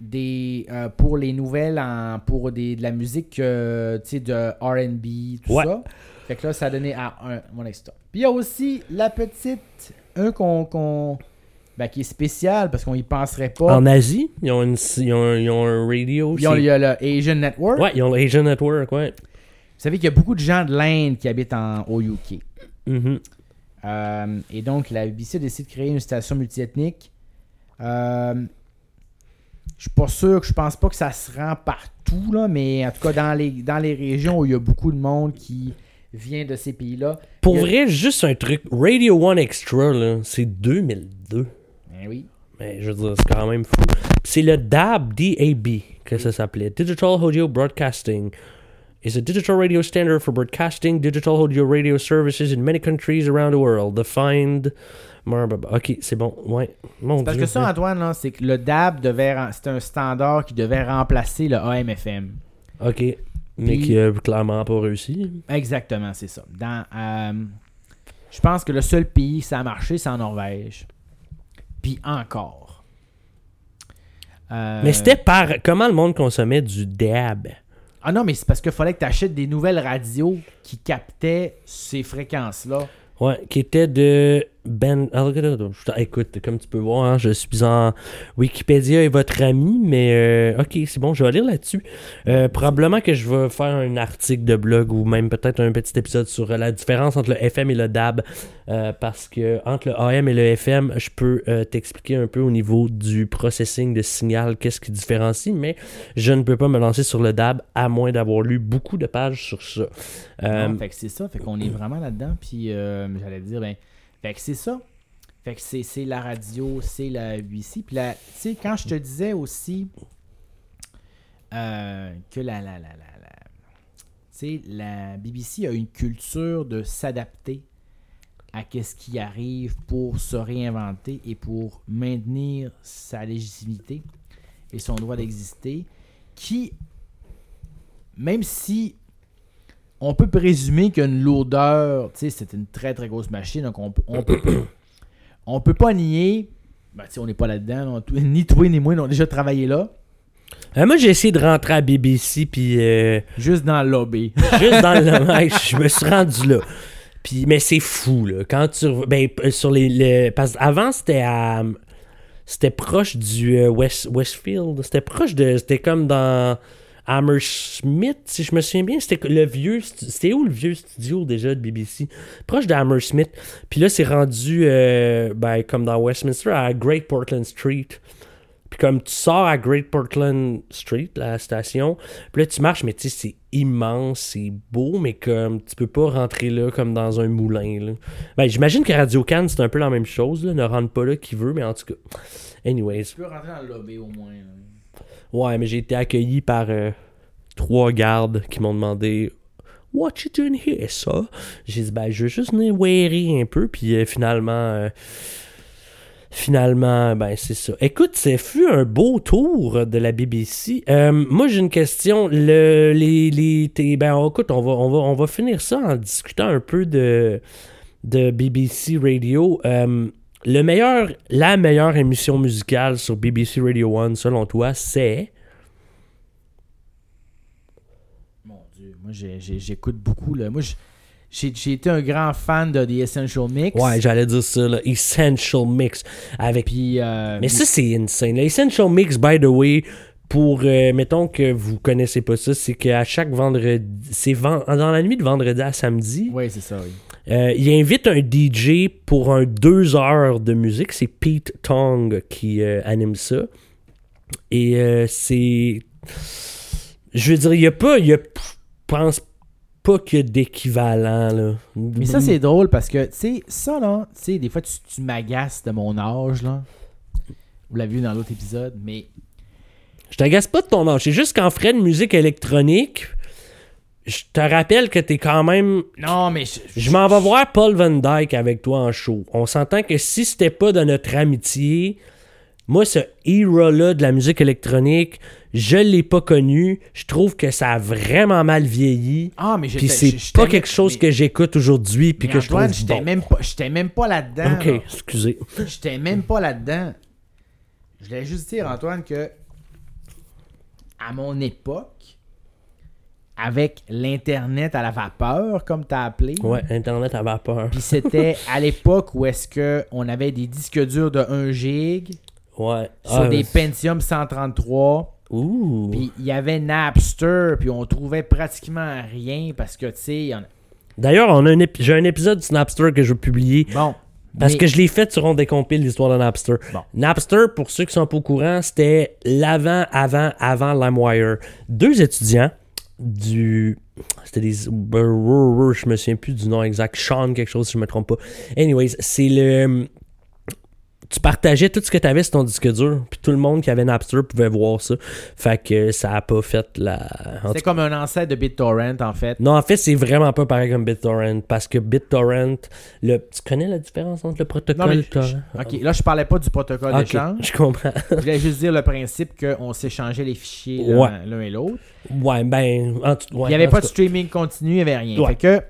des euh, pour les nouvelles en, pour des, de la musique euh, tu sais de R&B tout Ouais. ça. Fait que là ça a donné à un mon extra. Puis il y a aussi la petite un qu'on qu'on- ben, qui est spécial parce qu'on y penserait pas. En Asie, ils ont, une, ils ont, un- ils ont un radio. Puis il y a- il y c'est- a le Asian Network. Ouais, ils ont l'Asian Network, ouais. Vous savez qu'il y a beaucoup de gens de l'Inde qui habitent en, au UK. Mhm. Euh, et donc, la BBC a décidé de créer une station multiethnique. Euh, je suis pas sûr que je pense pas que ça se rend partout, là, mais en tout cas, dans les, dans les régions où il y a beaucoup de monde qui vient de ces pays-là. Pour a- vrai, juste un truc. Radio One Extra, c'est 2002. Ben oui. Mais je veux dire, c'est quand même fou. C'est le DAB, D-A-B, que ça s'appelait. Digital Audio Broadcasting. is a digital radio standard for broadcasting digital audio radio services in many countries around the world. Defined. Ok, c'est bon. Ouais. Mon Parce Dieu. que ça, Antoine, là, c'est que le DAB devait. C'est un standard qui devait remplacer le AM/FM. Ok. Mais qui a clairement pas réussi. Exactement, c'est ça. Dans, euh, je pense que le seul pays que ça a marché, c'est en Norvège. Puis encore. Euh, Mais c'était par. Comment le monde consommait du DAB? Ah non, mais c'est parce qu'il fallait que tu achètes des nouvelles radios qui captaient ces fréquences-là. Ouais, qui était de Ben. ah, Écoute, comme tu peux voir, hein, je suis en Wikipédia et votre ami, mais euh, ok, c'est bon, je vais lire là-dessus. Euh, probablement que je vais faire un article de blog ou même peut-être un petit épisode sur euh, la différence entre le FM et le DAB, euh, parce que entre le AM et le FM, je peux t'expliquer un peu au niveau du processing de signal, qu'est-ce qui différencie, mais je ne peux pas me lancer sur le DAB à moins d'avoir lu beaucoup de pages sur ça. Fait que c'est ça. Fait qu'on est vraiment là-dedans. Puis j'allais dire, ben. Fait que c'est ça. Fait que c'est, la radio, c'est la BBC. Puis tu sais, quand je te disais aussi euh, que la, la, la, la, la BBC a une culture de s'adapter à ce qui arrive pour se réinventer et pour maintenir sa légitimité et son droit d'exister, qui, même si on peut présumer qu'une lourdeur, tu sais, c'est une très très grosse machine, donc on, peut- on peut, on peut pas nier, ben, tu sais, on n'est pas là-dedans, ni toi ni moi, on a déjà travaillé là, euh, moi, j'ai essayé de rentrer à BBC, puis euh, juste dans le lobby. juste dans le ouais, je me suis rendu là. Puis, mais c'est fou, là. Quand tu. Ben, sur les. les- parce qu'avant, c'était à. C'était proche du euh, West, Westfield. C'était proche de. C'était comme dans Hammersmith, si je me souviens bien. C'était le vieux. C'était où le vieux studio déjà de BBC Proche de Hammersmith. Puis là, c'est rendu. euh, ben, comme dans Westminster, à Great Portland Street. Puis comme tu sors à Great Portland Street, la station, puis là tu marches, mais tu sais, c'est immense, c'est beau, mais comme tu peux pas rentrer là comme dans un moulin. Là. Ben, j'imagine que Radio Cannes, c'est un peu la même chose. Là. Ne rentre pas là qui veut, mais en tout cas. Anyways. Tu peux rentrer dans le lobby au moins. Ouais, mais j'ai été accueilli par euh, trois gardes qui m'ont demandé What you doing here, ça? J'ai dit, ben, je veux juste venir un peu, puis euh, finalement. euh, Finalement, ben c'est ça. Écoute, ça fut un beau tour de la BBC. Moi, j'ai une question. Le, les, les, ben, écoute, on va, on, va, on va finir ça en discutant un peu de, de BBC Radio. Le meilleur, la meilleure émission musicale sur BBC Radio 1, selon toi, c'est? Mon Dieu, moi j'écoute beaucoup. Là. Moi, j'ai j'ai été un grand fan de The Essential Mix. Ouais, j'allais dire ça, là, Essential Mix. Avec Puis, euh, Mais ça, c'est insane. L'Essential Mix, by the way, pour, euh, mettons que vous connaissez pas ça, c'est qu'à chaque vendredi, c'est ven- dans la nuit de vendredi à samedi, Oui, c'est ça, oui. euh, il invite un DJ pour un deux heures de musique. C'est Pete Tong qui euh, anime ça. Et c'est... Je veux dire, il y a pas... Il y a, je pense pas qu'il y a d'équivalent, là. Mais ça, c'est drôle parce que, tu sais, ça, là, tu sais, des fois, tu, tu m'agaces de mon âge, là. Vous l'avez vu dans l'autre épisode, mais Je t'agace pas de ton âge. C'est juste qu'en frais de musique électronique, je te rappelle que t'es quand même. non, mais je, Je m'en vais voir Paul Van Dyke avec toi en show. On s'entend que si c'était pas de notre amitié, moi, ce hero-là de la musique électronique, je l'ai pas connu. Je trouve que ça a vraiment mal vieilli. Ah, mais Puis c'est pas quelque chose mais- que j'écoute aujourd'hui puis que je Antoine, trouve j'étais bon. même pas, j'étais même pas là-dedans. Ok, là. excusez. J'étais même pas là-dedans. Je voulais juste dire, Antoine, que à mon époque, avec l'Internet à la vapeur, comme tu as appelé, Ouais, Internet à vapeur. puis c'était à l'époque où est-ce que on avait des disques durs de 1 gig Ouais. sur Ah, des Pentium 133, Ouh. puis il y avait Napster, puis on trouvait pratiquement rien parce que, tu sais, il y en a- D'ailleurs, on a un j'ai un épisode de Snapster que je veux publier Bon. Parce mais- que je l'ai fait sur On décompile l'histoire de Napster. Bon. Napster, pour ceux qui sont pas au courant, c'était l'avant, avant, avant LimeWire. Deux étudiants du. C'était des. Je me souviens plus du nom exact. Sean, quelque chose, si je me trompe pas. Anyways, c'est le. Tu partageais tout ce que tu avais sur ton disque dur, puis tout le monde qui avait Napster pouvait voir ça. Fait que ça a pas fait la. C'était comme un ancêtre de BitTorrent, en fait. non, en fait, c'est vraiment pas pareil comme BitTorrent parce que BitTorrent, le... tu connais la différence entre le protocole Non, mais- torrent? Ok, là, je parlais pas du protocole d'échange. je comprends. Je voulais juste dire le principe qu'on s'échangeait les fichiers l'un Ouais. et l'autre. ouais, ben, en tout ouais, il n'y avait pas de streaming continu, il n'y avait rien. Ouais. Fait que,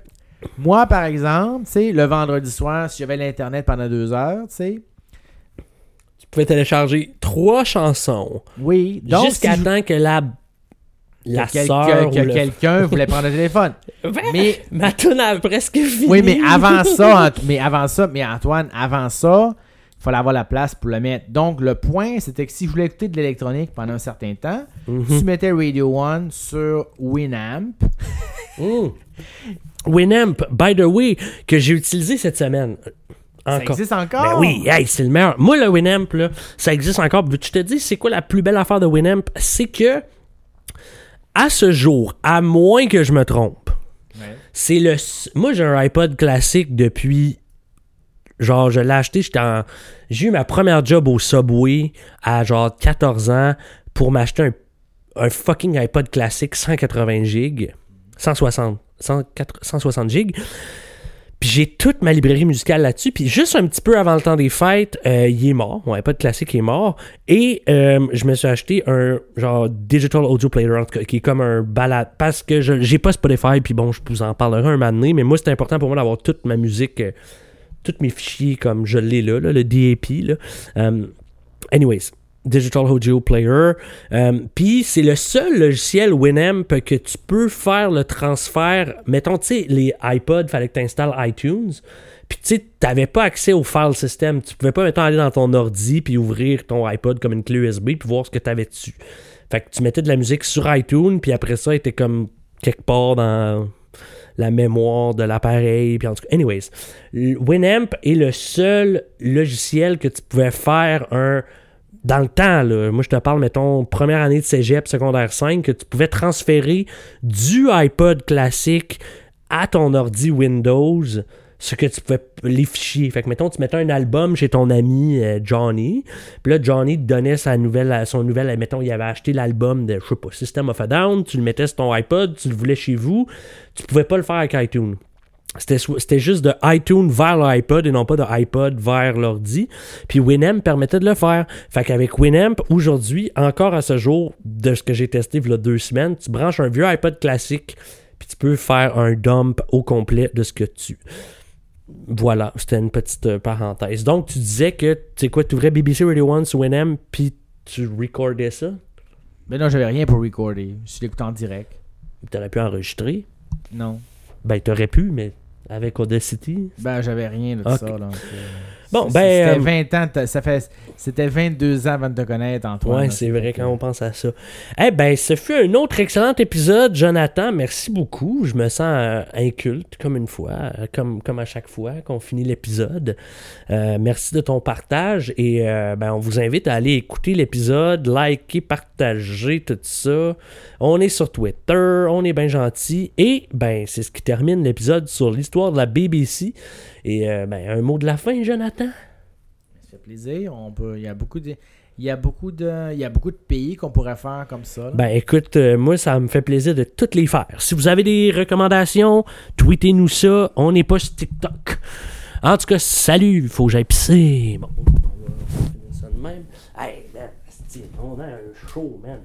moi, par exemple, tu sais, le vendredi soir, si j'avais l'Internet pendant deux heures, tu sais, pouvais télécharger trois chansons oui. Donc, jusqu'à si je- temps que la, la que quel- sœur que, ou que le... quelqu'un voulait prendre le téléphone. Mais, Ma a presque fini. oui, mais avant ça, mais avant ça, mais Antoine, avant ça, il fallait avoir la place pour le mettre. Donc, le point, c'était que si je voulais écouter de l'électronique pendant un certain temps, Mhm. tu mettais Radio One sur Winamp. Mm. Winamp, by the way, que j'ai utilisé cette semaine. Ça Encore. existe encore? Ben oui, hey, c'est le meilleur. Moi, le Winamp, là, ça existe encore. Je te dis, c'est quoi la plus belle affaire de Winamp? C'est que, à ce jour, à moins que je me trompe, Ouais. c'est le. Moi, j'ai un iPod classique depuis. Genre, je l'ai acheté, j'étais en. J'ai eu ma première job au Subway à genre 14 ans pour m'acheter un, un fucking iPod classique 180 gigs. 160. 104 160 gigs. Puis j'ai toute ma librairie musicale là-dessus. Puis juste un petit peu avant le temps des fêtes, euh, il est mort. Mon iPod classique est mort. Et euh, je me suis acheté un genre Digital Audio Player, qui est comme un balade. Parce que j'ai pas Spotify, puis bon, je vous en parlerai un moment donné. Mais moi, c'est important pour moi d'avoir toute ma musique, euh, tous mes fichiers comme je l'ai là, le DAP. Anyways. Digital Audio Player. Euh, Puis c'est le seul logiciel Winamp que tu peux faire le transfert. Mettons, tu sais, les iPods, fallait que tu installes iTunes. Puis tu sais, t'avais pas accès au file system. Tu pouvais pas, mettons, aller dans ton ordi puis ouvrir ton iPod comme une clé USB puis voir ce que t'avais dessus. Fait que tu mettais de la musique sur iTunes puis après ça, il était comme quelque part dans la mémoire de l'appareil. Puis en tout cas, anyways, Winamp est le seul logiciel que tu pouvais faire un dans le temps, là, moi je te parle, mettons, première année de cégep, secondaire 5, que tu pouvais transférer du iPod classique à ton ordi Windows ce que tu pouvais les fichiers. Fait que mettons, tu mettais un album chez ton ami euh, Johnny, puis là, Johnny te donnait sa nouvelle, son nouvelle, mettons, il avait acheté l'album de, je sais pas, System of a Down, tu le mettais sur ton iPod, tu le voulais chez vous, tu pouvais pas le faire avec iTunes. C'était juste de iTunes vers l'iPod et non pas de iPod vers l'ordi. Puis Winamp permettait de le faire. Fait qu'avec Winamp, aujourd'hui, encore à ce jour, de ce que j'ai testé il y a deux semaines, tu branches un vieux iPod classique, puis tu peux faire un dump au complet de ce que tu. Voilà, c'était une petite euh, parenthèse. Donc, tu disais que, tu sais quoi, tu ouvrais BBC Radio 1 sur Winamp, puis tu recordais ça? Mais non, j'avais rien pour recorder. Je l'écoutais en direct. Tu aurais pu enregistrer? Non. Ben, tu aurais pu, mais avec Audacity? Ben, j'avais rien de ça. Là, Bon, ben, C'était euh, 20 ans, t'as- ça fait, c'était 22 ans avant de te connaître, Antoine. Ouais, c'est vrai quand on pense à ça. Eh ben, ce fut un autre excellent épisode, Jonathan. Merci beaucoup. Je me sens euh, inculte comme une fois, euh, comme, comme à chaque fois qu'on finit l'épisode. Euh, merci de ton partage et euh, ben, on vous invite à aller écouter l'épisode, liker, partager tout ça. On est sur Twitter, on est bien gentil et ben c'est ce qui termine l'épisode sur l'histoire de la BBC. Et euh, ben, un mot de la fin, Jonathan? Ça fait plaisir. On peut, il y a beaucoup de, il y a beaucoup de, il y a beaucoup de pays qu'on pourrait faire comme ça. là. Ben écoute, euh, moi ça me fait plaisir de toutes les faire. Si vous avez des recommandations, tweetez-nous ça. On n'est pas sur TikTok. En tout cas, salut, faut que j'aille pisser. Bon, on va finir ça de même. Hey, man, on a un show, man.